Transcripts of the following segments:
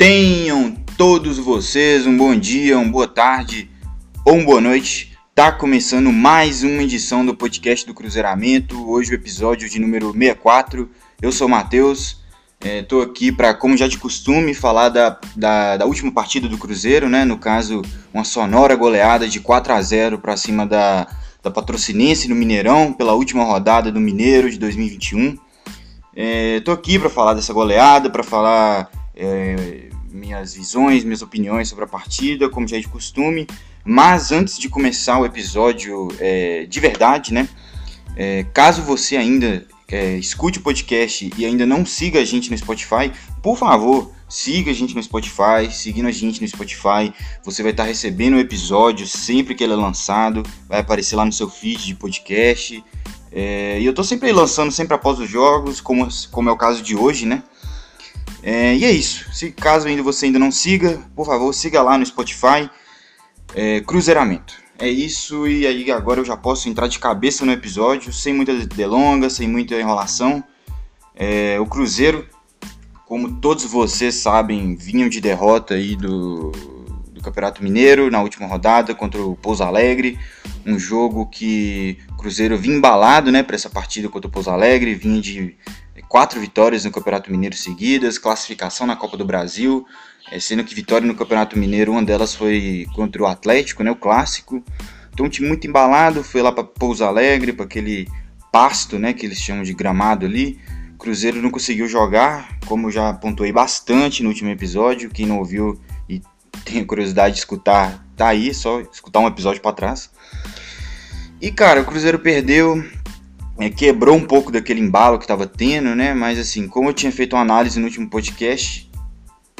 Tenham todos vocês um bom dia, uma boa tarde ou uma boa noite. Tá começando mais uma edição do podcast do Cruzeiramento. Hoje o episódio de número 64. Eu sou o Matheus. É, aqui para, como já de costume, falar da, da, da, última partida do Cruzeiro, né? No caso, uma sonora goleada de 4 a 0 para cima da, da Patrocinense no Mineirão, pela última rodada do Mineiro de 2021. Estou é, aqui para falar dessa goleada, para falar é, minhas visões, minhas opiniões sobre a partida, como já é de costume. Mas antes de começar o episódio é, de verdade, né? É, caso você ainda é, escute o podcast e ainda não siga a gente no Spotify, por favor, siga a gente no Spotify. Seguindo a gente no Spotify, você vai estar recebendo o episódio sempre que ele é lançado, vai aparecer lá no seu feed de podcast. É, e eu tô sempre lançando sempre após os jogos, como, como é o caso de hoje, né? É, e é isso. Se caso ainda você ainda não siga, por favor, siga lá no Spotify. É, Cruzeiramento. É isso, e aí agora eu já posso entrar de cabeça no episódio, sem muitas delongas, sem muita enrolação. É, o Cruzeiro, como todos vocês sabem, vinham de derrota aí do, do Campeonato Mineiro na última rodada contra o Pouso Alegre. Um jogo que o Cruzeiro vinha embalado né, para essa partida contra o Pouso Alegre, vinha de quatro vitórias no Campeonato Mineiro seguidas, classificação na Copa do Brasil, é, sendo que vitória no Campeonato Mineiro, uma delas foi contra o Atlético, né, o clássico. Então um time muito embalado, foi lá para Pouso Alegre, para aquele pasto, né, que eles chamam de gramado ali. Cruzeiro não conseguiu jogar, como já pontuei bastante no último episódio. Quem não ouviu e tem curiosidade de escutar, tá aí, só escutar um episódio para trás. E cara, o Cruzeiro perdeu, é, quebrou um pouco daquele embalo que estava tendo, né? Mas assim, como eu tinha feito uma análise no último podcast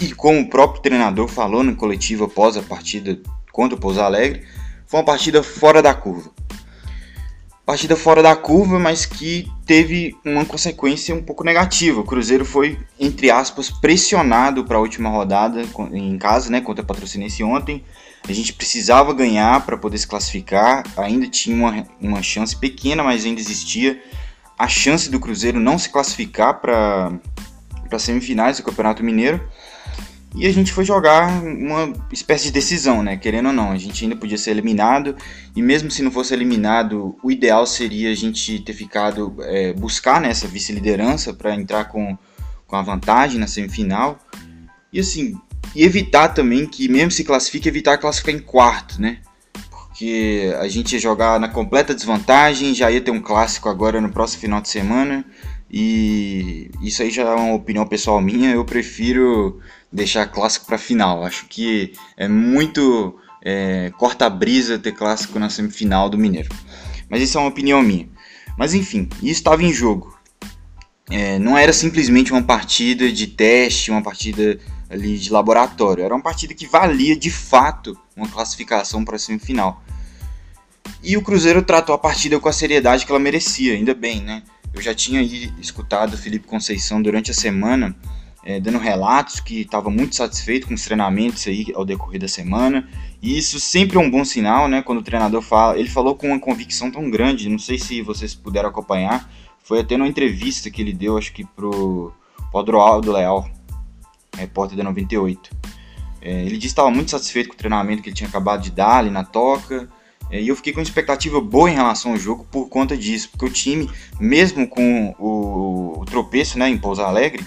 e como o próprio treinador falou no coletivo após a partida contra o Pouso Alegre, foi uma partida fora da curva. Partida fora da curva, mas que teve uma consequência um pouco negativa. O Cruzeiro foi, entre aspas, pressionado para a última rodada em casa, né, contra a Patrocinense ontem a gente precisava ganhar para poder se classificar, ainda tinha uma, uma chance pequena, mas ainda existia a chance do Cruzeiro não se classificar para semifinais do Campeonato Mineiro. E a gente foi jogar uma espécie de decisão, né? Querendo ou não, a gente ainda podia ser eliminado. E mesmo se não fosse eliminado, o ideal seria a gente ter ficado, é, buscar nessa né, vice-liderança para entrar com, com a vantagem na semifinal. E assim, e evitar também que, mesmo se classifique, evitar classificar em quarto, né? Porque a gente ia jogar na completa desvantagem, já ia ter um clássico agora no próximo final de semana. E isso aí já é uma opinião pessoal minha. Eu prefiro deixar clássico para final. Acho que é muito é, corta-brisa ter clássico na semifinal do Mineiro. Mas isso é uma opinião minha. Mas enfim, isso estava em jogo. É, não era simplesmente uma partida de teste, uma partida ali de laboratório. Era uma partida que valia de fato uma classificação para a semifinal. E o Cruzeiro tratou a partida com a seriedade que ela merecia, ainda bem, né? Eu já tinha escutado o Felipe Conceição durante a semana é, dando relatos que estava muito satisfeito com os treinamentos aí ao decorrer da semana. E isso sempre é um bom sinal, né? Quando o treinador fala, ele falou com uma convicção tão grande. Não sei se vocês puderam acompanhar. Foi até numa entrevista que ele deu, acho que pro Podroaldo Leal, repórter da 98. É, ele disse que estava muito satisfeito com o treinamento que ele tinha acabado de dar ali na toca. É, e eu fiquei com uma expectativa boa em relação ao jogo por conta disso, porque o time, mesmo com o, o tropeço né, em Pouso Alegre,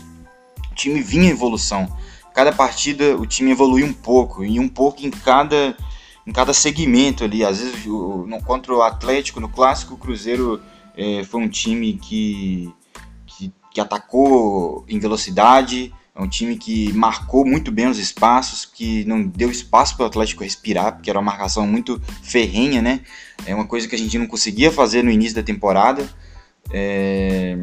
o time vinha em evolução. Cada partida o time evoluiu um pouco, e um pouco em cada, em cada segmento ali. Às vezes, o, no, contra o Atlético, no Clássico, o Cruzeiro é, foi um time que, que, que atacou em velocidade, é um time que marcou muito bem os espaços, que não deu espaço para o Atlético respirar, porque era uma marcação muito ferrenha, né? É uma coisa que a gente não conseguia fazer no início da temporada. É...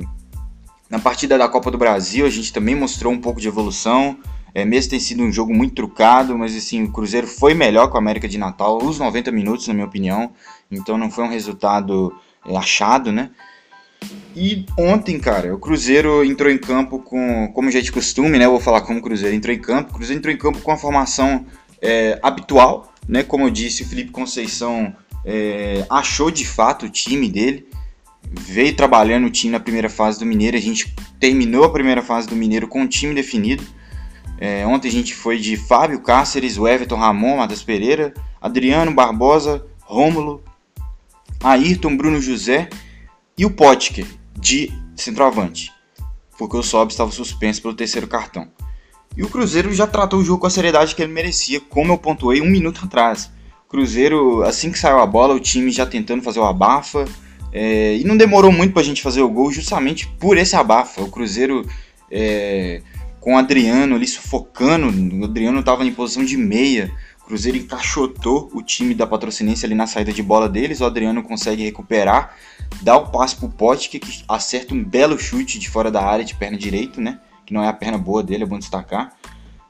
Na partida da Copa do Brasil, a gente também mostrou um pouco de evolução. É, mesmo ter sido um jogo muito trucado, mas assim, o Cruzeiro foi melhor com a América de Natal, os 90 minutos, na minha opinião. Então não foi um resultado é, achado, né? E ontem, cara, o Cruzeiro entrou em campo com, como já é de costume, né? Eu vou falar como o Cruzeiro entrou em campo. O Cruzeiro entrou em campo com a formação é, habitual, né? Como eu disse, o Felipe Conceição é, achou de fato o time dele. Veio trabalhando o time na primeira fase do Mineiro. A gente terminou a primeira fase do Mineiro com o time definido. É, ontem a gente foi de Fábio Cáceres, o Everton Ramon, Matheus Pereira, Adriano Barbosa, Rômulo, Ayrton, Bruno José e o Potker de centroavante, porque o Sob estava suspenso pelo terceiro cartão. E o Cruzeiro já tratou o jogo com a seriedade que ele merecia, como eu pontuei um minuto atrás. Cruzeiro, assim que saiu a bola, o time já tentando fazer o abafa, é, e não demorou muito para a gente fazer o gol justamente por esse abafa. O Cruzeiro é, com o Adriano ali sufocando, o Adriano estava em posição de meia. Cruzeiro encaixotou o time da Patrocinense ali na saída de bola deles. O Adriano consegue recuperar, dá o passe pro Pote, que acerta um belo chute de fora da área de perna direita, né? Que não é a perna boa dele, é bom destacar.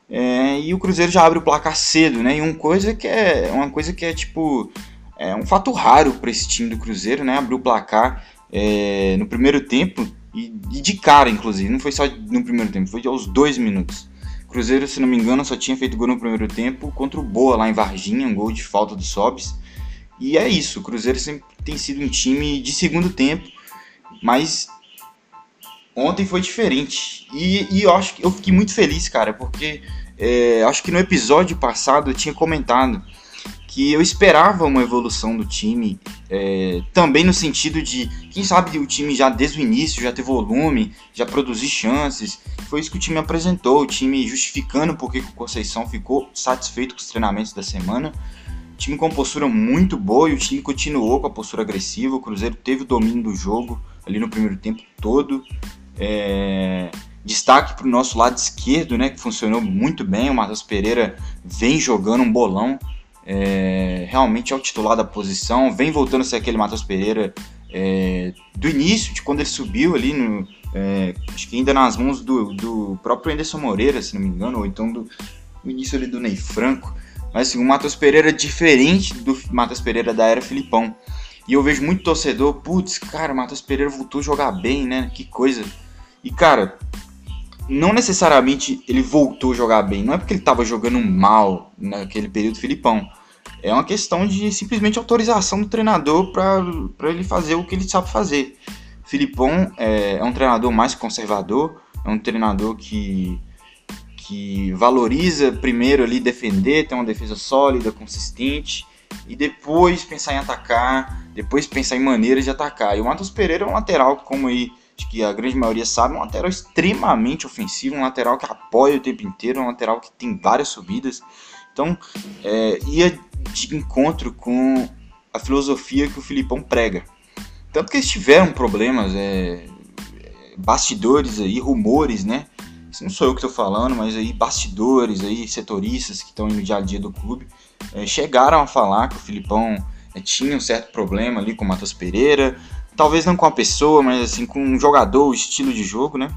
É, e o Cruzeiro já abre o placar cedo, né? E uma coisa que é uma coisa que é tipo é um fato raro para esse time do Cruzeiro, né? Abriu o placar é, no primeiro tempo e, e, de cara, inclusive. Não foi só no primeiro tempo, foi aos dois minutos. Cruzeiro, se não me engano, só tinha feito gol no primeiro tempo contra o Boa lá em Varginha, um gol de falta do Sobs. E é isso, o Cruzeiro sempre tem sido um time de segundo tempo, mas ontem foi diferente. E, e eu acho que eu fiquei muito feliz, cara, porque é, acho que no episódio passado eu tinha comentado que eu esperava uma evolução do time, é, também no sentido de, quem sabe o time já desde o início já ter volume, já produzir chances. Foi isso que o time apresentou, o time justificando porque o Conceição ficou satisfeito com os treinamentos da semana. O time com postura muito boa e o time continuou com a postura agressiva. O Cruzeiro teve o domínio do jogo ali no primeiro tempo todo. É... Destaque para o nosso lado esquerdo, né, que funcionou muito bem. O Matheus Pereira vem jogando um bolão é, realmente é o titular da posição, vem voltando a ser aquele Matheus Pereira é, do início, de quando ele subiu ali, no, é, acho que ainda nas mãos do, do próprio Anderson Moreira, se não me engano, ou então do, início ali do Ney Franco. Mas assim, o Matheus Pereira é diferente do Matheus Pereira da era Filipão. E eu vejo muito torcedor, putz, cara, o Matheus Pereira voltou a jogar bem, né? Que coisa. E cara, não necessariamente ele voltou a jogar bem, não é porque ele estava jogando mal naquele período Filipão. É uma questão de simplesmente autorização do treinador para ele fazer o que ele sabe fazer. Filipão é, é, um treinador mais conservador, é um treinador que, que valoriza primeiro ali defender, ter uma defesa sólida, consistente, e depois pensar em atacar, depois pensar em maneiras de atacar. E o Matheus Pereira é um lateral, como aí que a grande maioria sabe, um lateral extremamente ofensivo, um lateral que apoia o tempo inteiro, um lateral que tem várias subidas. Então, é, ia de encontro com a filosofia que o Filipão prega. Tanto que eles tiveram problemas, é, bastidores aí, rumores, né? Isso não sou eu que estou falando, mas aí bastidores aí, setoristas que estão no dia a dia do clube, é, chegaram a falar que o Filipão é, tinha um certo problema ali com o Matheus Pereira, talvez não com a pessoa, mas assim com um jogador, o estilo de jogo, né?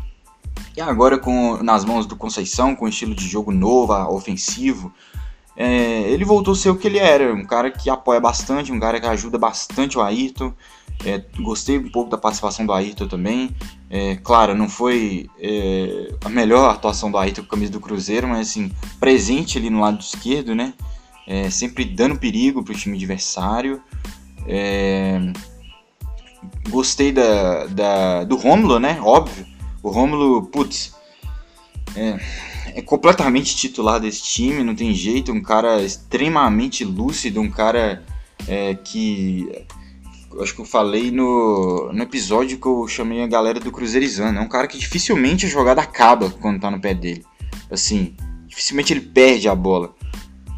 E agora com nas mãos do Conceição, com um estilo de jogo novo, ofensivo, é, ele voltou a ser o que ele era, um cara que apoia bastante, um cara que ajuda bastante o Ayrton. É, gostei um pouco da participação do Ayrton também. É, claro, não foi é, a melhor atuação do Ayrton com a camisa do Cruzeiro, mas assim, presente ali no lado esquerdo, né? É, sempre dando perigo para o time adversário. É, gostei da, da, do Rômulo, né? Óbvio. O Rômulo, putz, é, é completamente titular desse time, não tem jeito. Um cara extremamente lúcido, um cara é, que. Acho que eu falei no, no episódio que eu chamei a galera do Cruzeirizando. É um cara que dificilmente a jogada acaba quando tá no pé dele. Assim, dificilmente ele perde a bola.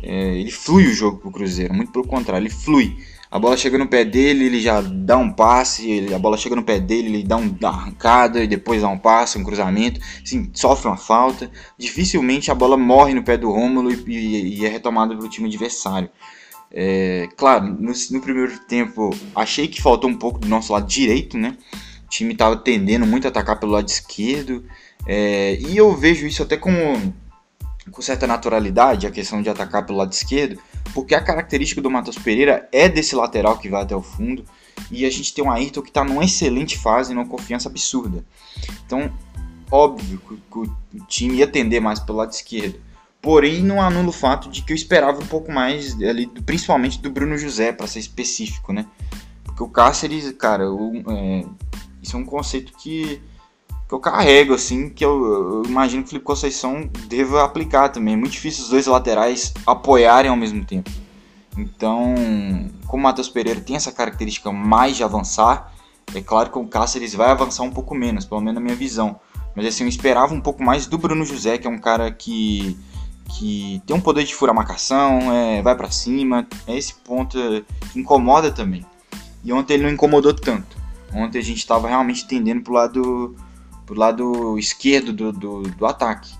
É, ele flui o jogo pro Cruzeiro, muito pelo contrário, ele flui. A bola chega no pé dele, ele já dá um passe, ele, a bola chega no pé dele, ele dá, um, uma arrancada e depois dá um passe, um cruzamento, assim, sofre uma falta. Dificilmente a bola morre no pé do Rômulo e, e, e é retomada pelo time adversário. É, claro, no, no, primeiro tempo achei que faltou um pouco do nosso lado direito, né? O time estava tendendo muito a atacar pelo lado esquerdo. É, e eu vejo isso até com certa naturalidade, a questão de atacar pelo lado esquerdo, porque a característica do Matheus Pereira é desse lateral que vai até o fundo, e a gente tem um Ayrton que está numa excelente fase, numa confiança absurda. Então, óbvio que o time ia tender mais pelo lado esquerdo. Porém, não anula o fato de que eu esperava um pouco mais, ali, principalmente do Bruno José, para ser específico, né? Porque o Cáceres, cara, o, é, isso é um conceito que, que eu carrego, assim, que eu, eu imagino que o Felipe Conceição deva aplicar também. É muito difícil os dois laterais apoiarem ao mesmo tempo. Então, como o Matheus Pereira tem essa característica mais de avançar, é claro que o Cáceres vai avançar um pouco menos, pelo menos na minha visão. Mas assim, eu esperava um pouco mais do Bruno José, que é um cara que, que tem um poder de furar marcação, é, vai para cima. É esse ponto que incomoda também. E ontem ele não incomodou tanto. Ontem a gente estava realmente tendendo pro lado, pro lado esquerdo do, do, do ataque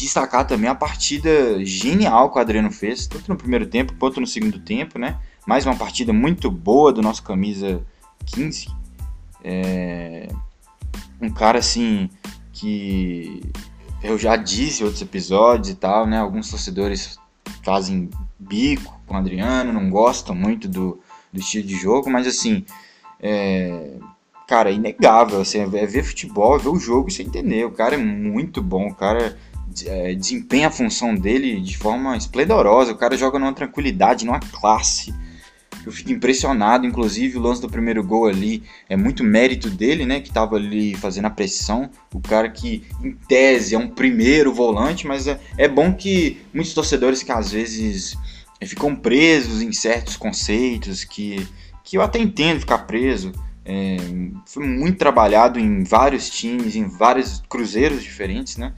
destacar também a partida genial que o Adriano fez, tanto no primeiro tempo quanto no segundo tempo, né? Mais uma partida muito boa do nosso camisa 15. É... Um cara assim que eu já disse em outros episódios e tal, né? Alguns torcedores fazem bico com o Adriano, não gostam muito do, do estilo de jogo, mas assim, é... cara, é inegável, assim, é ver futebol, é ver o jogo e você entender. O cara é muito bom, o cara é, desempenha a função dele de forma esplendorosa. O cara joga numa tranquilidade, numa classe. Eu fico impressionado, inclusive o lance do primeiro gol ali é muito mérito dele, né? Que estava ali fazendo a pressão. O cara que, em tese, é um primeiro volante, mas é, é bom que muitos torcedores que às vezes ficam presos em certos conceitos, que, que eu até entendo ficar preso. É, foi muito trabalhado em vários times, em vários cruzeiros diferentes, né?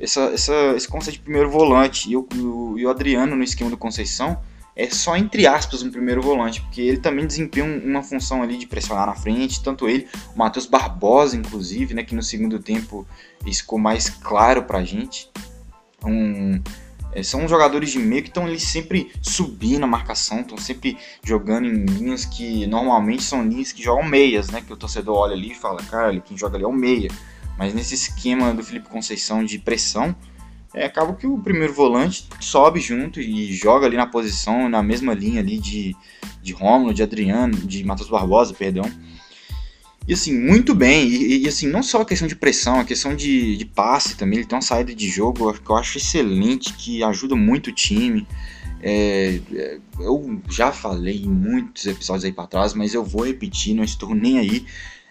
essa, essa, esse conceito de primeiro volante. E o, o, e o Adriano, no esquema do Conceição, é só entre aspas um primeiro volante, porque ele também desempenha uma função ali de pressionar na frente, tanto ele, o Matheus Barbosa, inclusive, né, que no segundo tempo isso ficou mais claro pra gente. Um, é, são jogadores de meio que estão ali sempre subindo a marcação, estão sempre jogando em linhas que normalmente são linhas que jogam meias, né? Que o torcedor olha ali e fala, cara, quem joga ali é o meia. Mas nesse esquema do Felipe Conceição de pressão, é, acaba que o primeiro volante sobe junto e joga ali na posição, na mesma linha ali de, de Romulo, de Adriano, de Matheus Barbosa, perdão. E assim, muito bem. E, e, assim, não só a questão de pressão, a questão de, de passe também. Ele tem uma saída de jogo que eu acho excelente, que ajuda muito o time. É, é eu já falei em muitos episódios aí para trás, mas eu vou repetir, não estou nem aí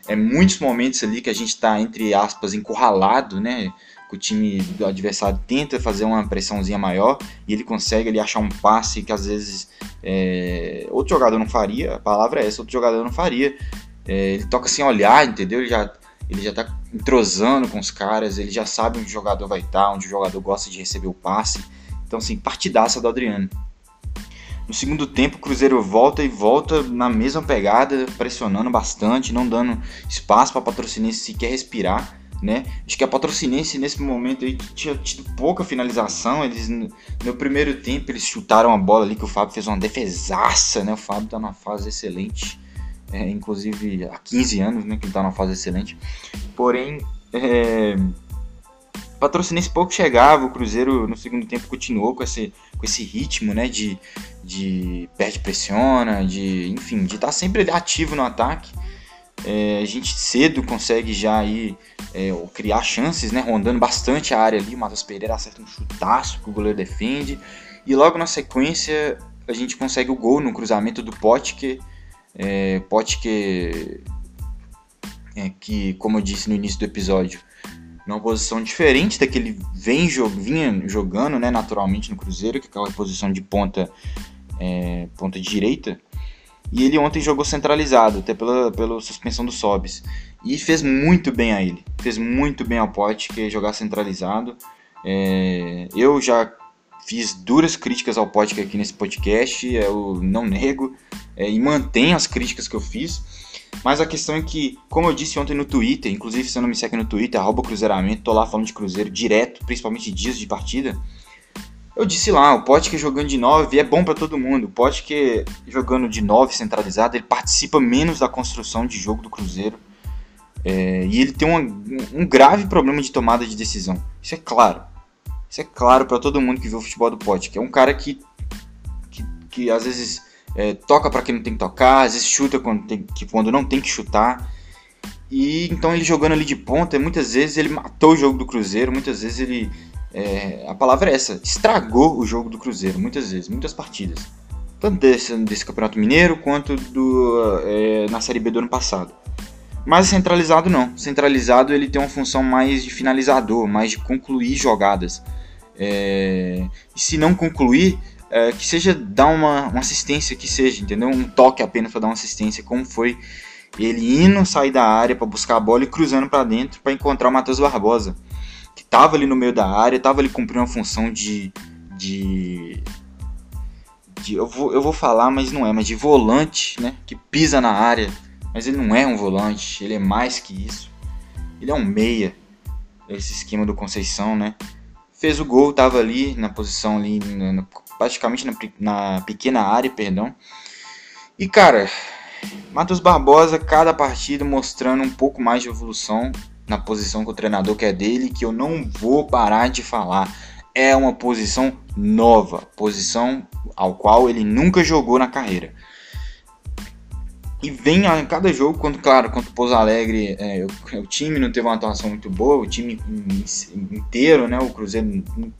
é, muitos momentos ali que a gente está, entre aspas, encurralado, né? Que o time do adversário tenta fazer uma pressãozinha maior e ele consegue ali achar um passe que às vezes é, outro jogador não faria, a palavra é essa, outro jogador não faria. É, ele toca sem olhar, entendeu? Ele já, ele já tá entrosando com os caras, ele já sabe onde o jogador vai estar, tá, onde o jogador gosta de receber o passe. Então, assim, partidaça do Adriano. No segundo tempo, o Cruzeiro volta e volta na mesma pegada, pressionando bastante, não dando espaço para Patrocinense sequer respirar. Né? Acho que a Patrocinense nesse momento aí tinha tido pouca finalização. Eles no primeiro tempo eles chutaram a bola ali que o Fábio fez uma defesaça, né? O Fábio está numa fase excelente, é, inclusive há 15 anos, né? Que ele está numa fase excelente. Porém, é, Patrocinense pouco chegava, o Cruzeiro no segundo tempo continuou com esse, com esse ritmo, né, de, de perde pressiona, de, enfim, de estar tá sempre ativo no ataque. É, a gente cedo consegue já aí é, criar chances, né, rondando bastante a área ali, o Matheus Pereira acerta um chutaço que o goleiro defende, e logo na sequência a gente consegue o gol no cruzamento do Potke, é, Potke é, que, como eu disse no início do episódio, numa posição diferente da que ele vem, vinha jogando né, naturalmente no Cruzeiro, que é aquela posição de ponta, é, ponta direita. E ele ontem jogou centralizado, até pela, pela suspensão do Sobis. E fez muito bem a ele. Fez muito bem ao Pote, que é jogar centralizado. É, eu já fiz duras críticas ao Pote aqui nesse podcast, eu não nego. É, e mantenho as críticas que eu fiz. Mas a questão é que, como eu disse ontem no Twitter, inclusive se você não me segue no Twitter, arroba cruzeiramento, tô lá falando de cruzeiro direto, principalmente dias de partida. Eu disse lá, o Potker jogando de 9 é bom para todo mundo. O Potker jogando de 9 centralizado, ele participa menos da construção de jogo do Cruzeiro. É, e ele tem uma, um grave problema de tomada de decisão. Isso é claro. Isso é claro para todo mundo que vê o futebol do Potker. É um cara que, que, que às vezes é, toca para quem não tem que tocar, às vezes chuta quando, tem, que, quando não tem que chutar. E então ele jogando ali de ponta, muitas vezes ele matou o jogo do Cruzeiro, muitas vezes ele. É, a palavra é essa, estragou o jogo do Cruzeiro, muitas vezes, muitas partidas. Tanto desse, desse Campeonato Mineiro quanto do, é, na Série B do ano passado. Mas centralizado não. Centralizado ele tem uma função mais de finalizador, mais de concluir jogadas. É... E se não concluir, é, que seja dar uma, uma, assistência, que seja, entendeu? Um toque apenas para dar uma assistência, como foi ele indo sair da área para buscar a bola e cruzando para dentro para encontrar o Matheus Barbosa, que estava ali no meio da área, estava ali cumprindo uma função de, de, de, eu, vou, eu vou falar, mas não é, mas de volante, né? Que pisa na área, mas ele não é um volante, ele é mais que isso. Ele é um meia, esse esquema do Conceição, né? Fez o gol, estava ali na posição ali, praticamente na, na pequena área, perdão. E cara, Matheus Barbosa, cada partida mostrando um pouco mais de evolução na posição que o treinador quer dele, que eu não vou parar de falar. É uma posição nova, posição ao qual ele nunca jogou na carreira. E vem a cada jogo, quando, claro, contra o Pouso Alegre, é, o, o, time não teve uma atuação muito boa, o time inteiro, né? O Cruzeiro não,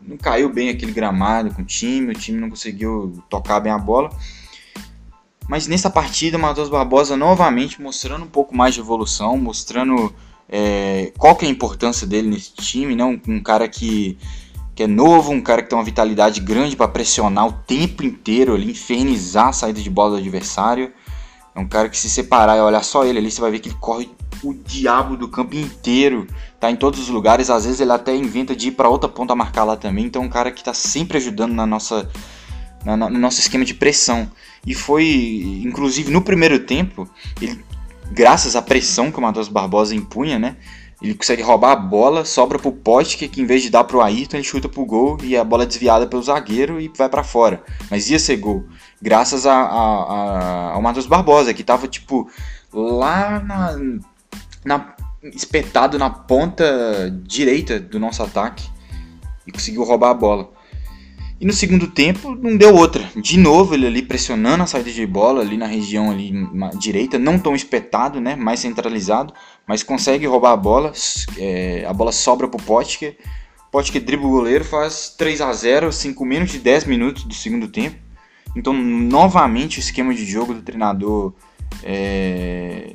não caiu bem aquele gramado com o time, o time não conseguiu tocar bem a bola. Mas nessa partida, Matheus Barbosa novamente mostrando um pouco mais de evolução, mostrando é, qual que é a importância dele nesse time, né? um, um cara que, que é novo, um cara que tem uma vitalidade grande para pressionar o tempo inteiro infernizar a saída de bola do adversário. É um cara que se separar e olhar só ele ali, você vai ver que ele corre o diabo do campo inteiro, tá em todos os lugares. Às vezes ele até inventa de ir para outra ponta marcar lá também. Então é um cara que está sempre ajudando na nossa, na, no nosso esquema de pressão. E foi, inclusive no primeiro tempo, ele, graças à pressão que o Matheus Barbosa impunha, né? Ele consegue roubar a bola, sobra pro poste, que em vez de dar pro Ayrton, ele chuta pro gol e a bola é desviada pelo zagueiro e vai para fora. Mas ia ser gol. Graças a, a, a, ao Matheus Barbosa, que tava, tipo, lá na, na, espetado na ponta direita do nosso ataque e conseguiu roubar a bola. E no segundo tempo não deu outra. De novo ele ali pressionando a saída de bola ali na região ali direita, não tão espetado, né, mais centralizado, mas consegue roubar a bola. É, a bola sobra pro Potker. Potker dribla o goleiro, faz 3 a 0 5 minutos de 10 minutos do segundo tempo. Então, novamente, o esquema de jogo do treinador é,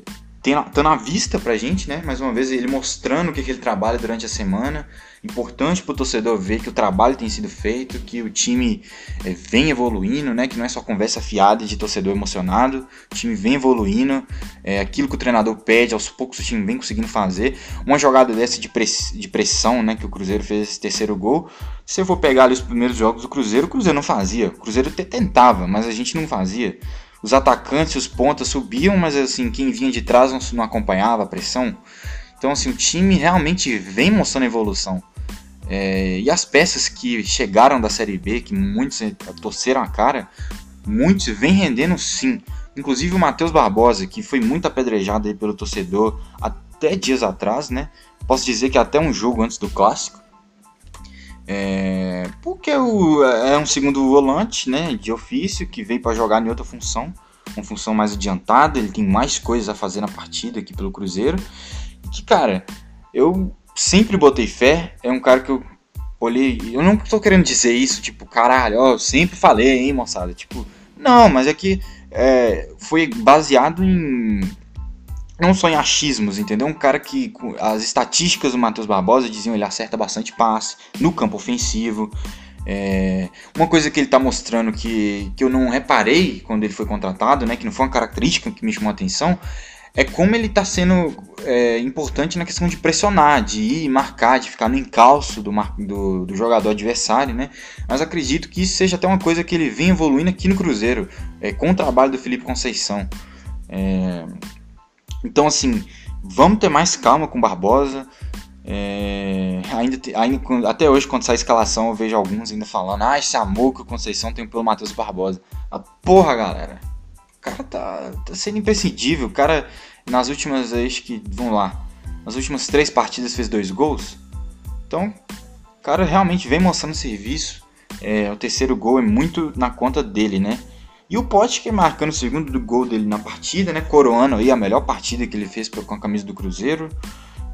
tá na vista pra gente, né? Mais uma vez, ele mostrando o que, que ele trabalha durante a semana. Importante pro torcedor ver que o trabalho tem sido feito, que o time é, vem evoluindo, né? Que não é só conversa fiada de torcedor emocionado. O time vem evoluindo. É, aquilo que o treinador pede, aos poucos o time vem conseguindo fazer. Uma jogada dessa de, press, de pressão, né? Que o Cruzeiro fez esse terceiro gol. Se eu for pegar ali os primeiros jogos do Cruzeiro, o Cruzeiro não fazia. O Cruzeiro até tentava, mas a gente não fazia os atacantes, os pontas subiam, mas assim, quem vinha de trás não, não acompanhava a pressão. Então, assim, o time realmente vem mostrando evolução. É, e as peças que chegaram da Série B, que muitos torceram a cara, muitos vêm rendendo sim. Inclusive o Matheus Barbosa, que foi muito apedrejado aí pelo torcedor até dias atrás, né? Posso dizer que até um jogo antes do clássico. É, porque o, é um segundo volante, né, de ofício, que veio para jogar em outra função, uma função mais adiantada, ele tem mais coisas a fazer na partida aqui pelo Cruzeiro. Que, cara, eu sempre botei fé, é um cara que eu olhei, eu não tô querendo dizer isso, tipo, caralho, ó, eu sempre falei, hein, moçada, tipo, não, mas é que é, foi baseado em não só em achismos, entendeu? Um cara que as estatísticas do Matheus Barbosa diziam ele acerta bastante passe no campo ofensivo. É, uma coisa que ele está mostrando que, que eu não reparei quando ele foi contratado, né, que não foi uma característica que me chamou a atenção, é como ele está sendo é, importante na questão de pressionar, de ir marcar, de ficar no encalço do, do, do, jogador adversário, né? Mas acredito que isso seja até uma coisa que ele vem evoluindo aqui no Cruzeiro, é, com o trabalho do Felipe Conceição. É, então, assim, vamos ter mais calma com Barbosa. É, ainda, ainda, até hoje, quando sai a escalação, eu vejo alguns ainda falando: Ah, esse amor que o Conceição tem pelo Matheus Barbosa. A porra, galera. Cara tá, tá sendo imprescindível. O cara, nas últimas, acho que, vamos lá, nas últimas três partidas fez dois gols. Então, o cara realmente vem mostrando serviço. É, o terceiro gol é muito na conta dele, né? E o Potker marcando o segundo do gol dele na partida, né? Coroando aí a melhor partida que ele fez com a camisa do Cruzeiro.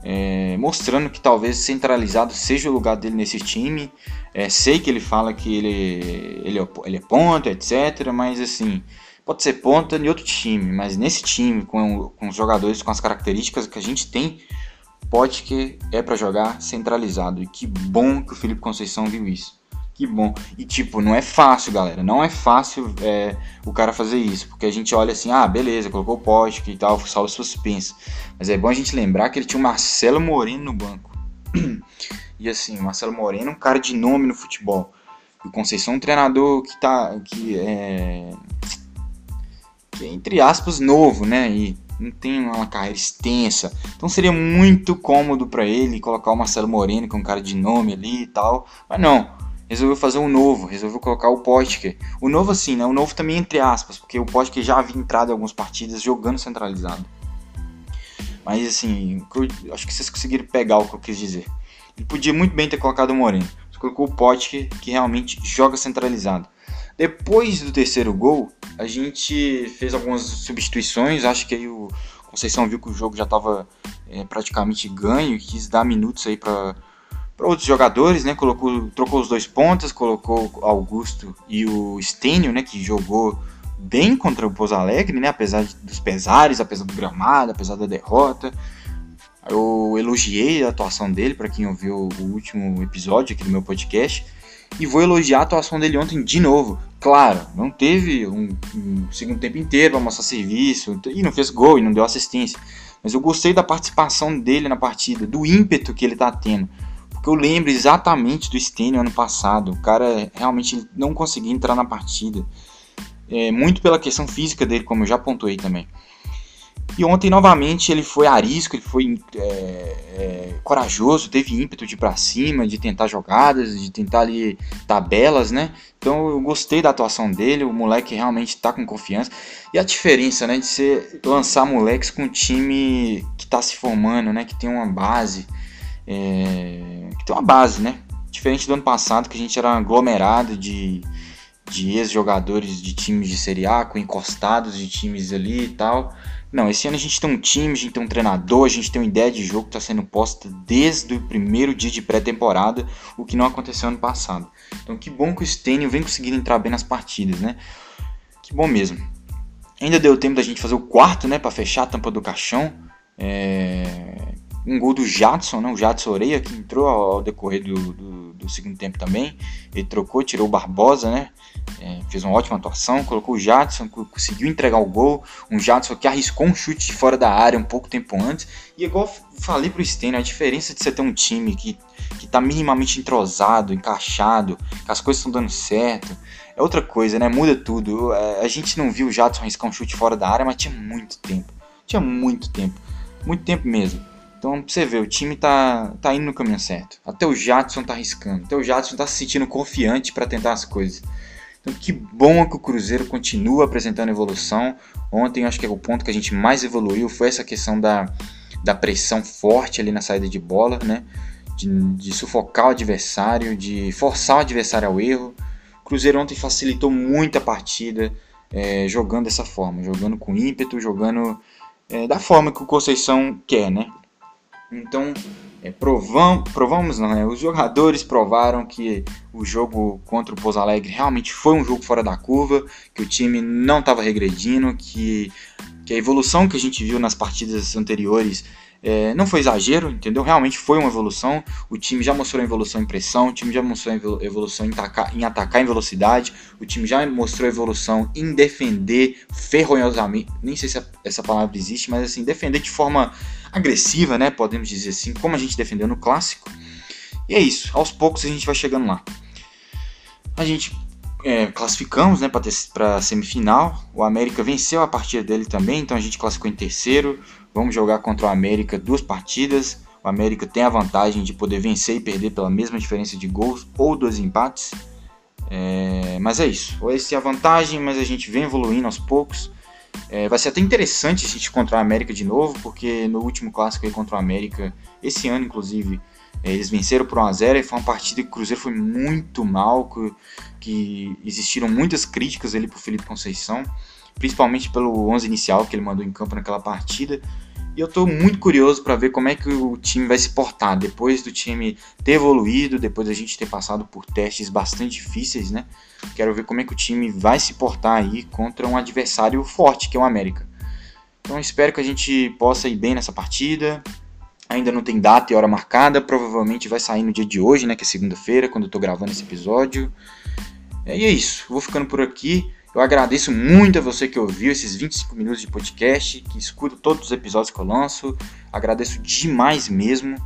É, mostrando que talvez centralizado seja o lugar dele nesse time. É, sei que ele fala que ele, ele, é, ele é ponto, etc. Mas assim, Pode ser ponta em outro time, mas nesse time, com, com os jogadores com as características que a gente tem, pode que é para jogar centralizado. E que bom que o Felipe Conceição viu isso. Que bom. E tipo, não é fácil, galera. Não é fácil é, o cara fazer isso. Porque a gente olha assim, ah, beleza, colocou o poste e tal, salvo suspense. Mas é bom a gente lembrar que ele tinha o Marcelo Moreno no banco. e assim, o Marcelo Moreno é um cara de nome no futebol. E o Conceição é um treinador que tá. que é, entre aspas, novo, né? E não tem uma carreira extensa. Então seria muito cômodo para ele colocar o Marcelo Moreno, que é um cara de nome ali e tal. Mas não, resolveu fazer um novo, resolveu colocar o Potker. O novo assim, né? O novo também entre aspas, porque o Potker já havia entrado em algumas partidas jogando centralizado. Mas assim, acho que vocês conseguiram pegar o que eu quis dizer. Ele podia muito bem ter colocado o Moreno. Mas colocou o Potker, que realmente joga centralizado. Depois do terceiro gol, a gente fez algumas substituições. Acho que aí o Conceição viu que o jogo já estava é, praticamente ganho quis dar minutos aí para outros jogadores, né? Colocou, trocou os dois pontas, colocou Augusto e o Stênio, né? Que jogou bem contra o Pouso Alegre, né? Apesar dos pesares, apesar do gramado, apesar da derrota. Eu elogiei a atuação dele para quem ouviu o último episódio aqui do meu podcast. E vou elogiar a atuação dele ontem de novo. Claro, não teve um, um segundo tempo inteiro para mostrar serviço, e não fez gol e não deu assistência. Mas eu gostei da participação dele na partida, do ímpeto que ele está tendo. Porque eu lembro exatamente do Stênio ano passado. O cara realmente não conseguia entrar na partida. É, muito pela questão física dele, como eu já pontuei também. E ontem, novamente, ele foi arisco, ele foi é, é, corajoso, teve ímpeto de ir pra cima, de tentar jogadas, de tentar ali tabelas, né? Então eu gostei da atuação dele, o moleque realmente tá com confiança. E a diferença, né, de ser lançar moleques com um time que tá se formando, né? Que tem uma base. É, que tem uma base, né? Diferente do ano passado, que a gente era aglomerado de, de ex-jogadores de times de Série A, com encostados de times ali e tal. Não, esse ano a gente tem um time, a gente tem um treinador, a gente tem uma ideia de jogo que está sendo posta desde o primeiro dia de pré-temporada, o que não aconteceu ano passado. Então que bom que o Stênio vem conseguindo entrar bem nas partidas, né? Que bom mesmo. Ainda deu tempo da gente fazer o quarto, né, para fechar a tampa do caixão. É... Um gol do Jadson, né? O Jadson Oreia, que entrou ao decorrer do, do, do segundo tempo também. Ele trocou, tirou o Barbosa, né? É, fez uma ótima atuação, colocou o Jadson, conseguiu entregar o gol. Um Jadson que arriscou um chute de fora da área um pouco tempo antes. E igual falei pro Stênio, a diferença de você ter um time que, que tá minimamente entrosado, encaixado, que as coisas estão dando certo, é outra coisa, né? Muda tudo. É, a gente não viu o Jadson arriscar um chute fora da área, mas tinha muito tempo. Tinha muito tempo. Muito tempo mesmo. Então, pra você ver, o time tá, tá indo no caminho certo. Até o Jadson tá arriscando. Até o Jadson tá se sentindo confiante para tentar as coisas. Então, que bom que o Cruzeiro continua apresentando evolução. Ontem, acho que é o ponto que a gente mais evoluiu foi essa questão da, da pressão forte ali na saída de bola, né? De, de sufocar o adversário, de forçar o adversário ao erro. O Cruzeiro ontem facilitou muito a partida é, jogando dessa forma, jogando com ímpeto, jogando é, da forma que o Conceição quer, né? Então, é, provam, provamos não, né? Os jogadores provaram que o jogo contra o Pouso Alegre realmente foi um jogo fora da curva, que o time não estava regredindo, que, que a evolução que a gente viu nas partidas anteriores é, não foi exagero, entendeu? Realmente foi uma evolução. O time já mostrou evolução em pressão, o time já mostrou evolução em, em atacar em velocidade, o time já mostrou evolução em defender ferronhosamente. Nem sei se essa palavra existe, mas assim, defender de forma agressiva, né? Podemos dizer assim, como a gente defendeu no clássico. E é isso, aos poucos a gente vai chegando lá. A gente é, classificamos né, para a semifinal. O América venceu a partida dele também, então a gente classificou em terceiro. Vamos jogar contra o América duas partidas. O América tem a vantagem de poder vencer e perder pela mesma diferença de gols ou dois empates. É, mas é isso. Essa é a vantagem, mas a gente vem evoluindo aos poucos. É, vai ser até interessante a gente contra o América de novo, porque no último clássico aí contra o América, esse ano inclusive, é, eles venceram por 1x0 e foi uma partida que o Cruzeiro foi muito mal, que, que existiram muitas críticas ali pro Felipe Conceição, principalmente pelo 11 inicial que ele mandou em campo naquela partida. E eu estou muito curioso para ver como é que o time vai se portar depois do time ter evoluído, depois da gente ter passado por testes bastante difíceis, né? Quero ver como é que o time vai se portar aí contra um adversário forte, que é o América. Então espero que a gente possa ir bem nessa partida. Ainda não tem data e hora marcada, provavelmente vai sair no dia de hoje, né, que é segunda-feira, quando eu estou gravando esse episódio. É, e é isso, vou ficando por aqui. Eu agradeço muito a você que ouviu esses 25 minutos de podcast, que escuta todos os episódios que eu lanço. Agradeço demais mesmo.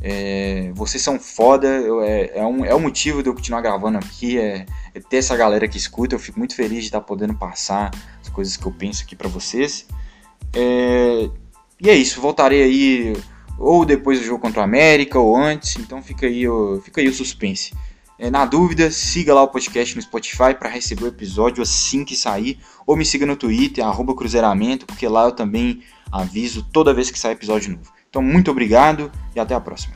É, vocês são foda, eu, é, é, um, é o motivo de eu continuar gravando aqui, é, é, ter essa galera que escuta. Eu fico muito feliz de estar podendo passar as coisas que eu penso aqui para vocês. É, e é isso, voltarei aí ou depois do jogo contra o América ou antes, então fica aí, fica aí o suspense. É, na dúvida, siga lá o podcast no Spotify para receber o episódio assim que sair, ou me siga no Twitter, arroba Cruzeiramento, porque lá eu também aviso toda vez que sai episódio novo. Então, muito obrigado e até a próxima.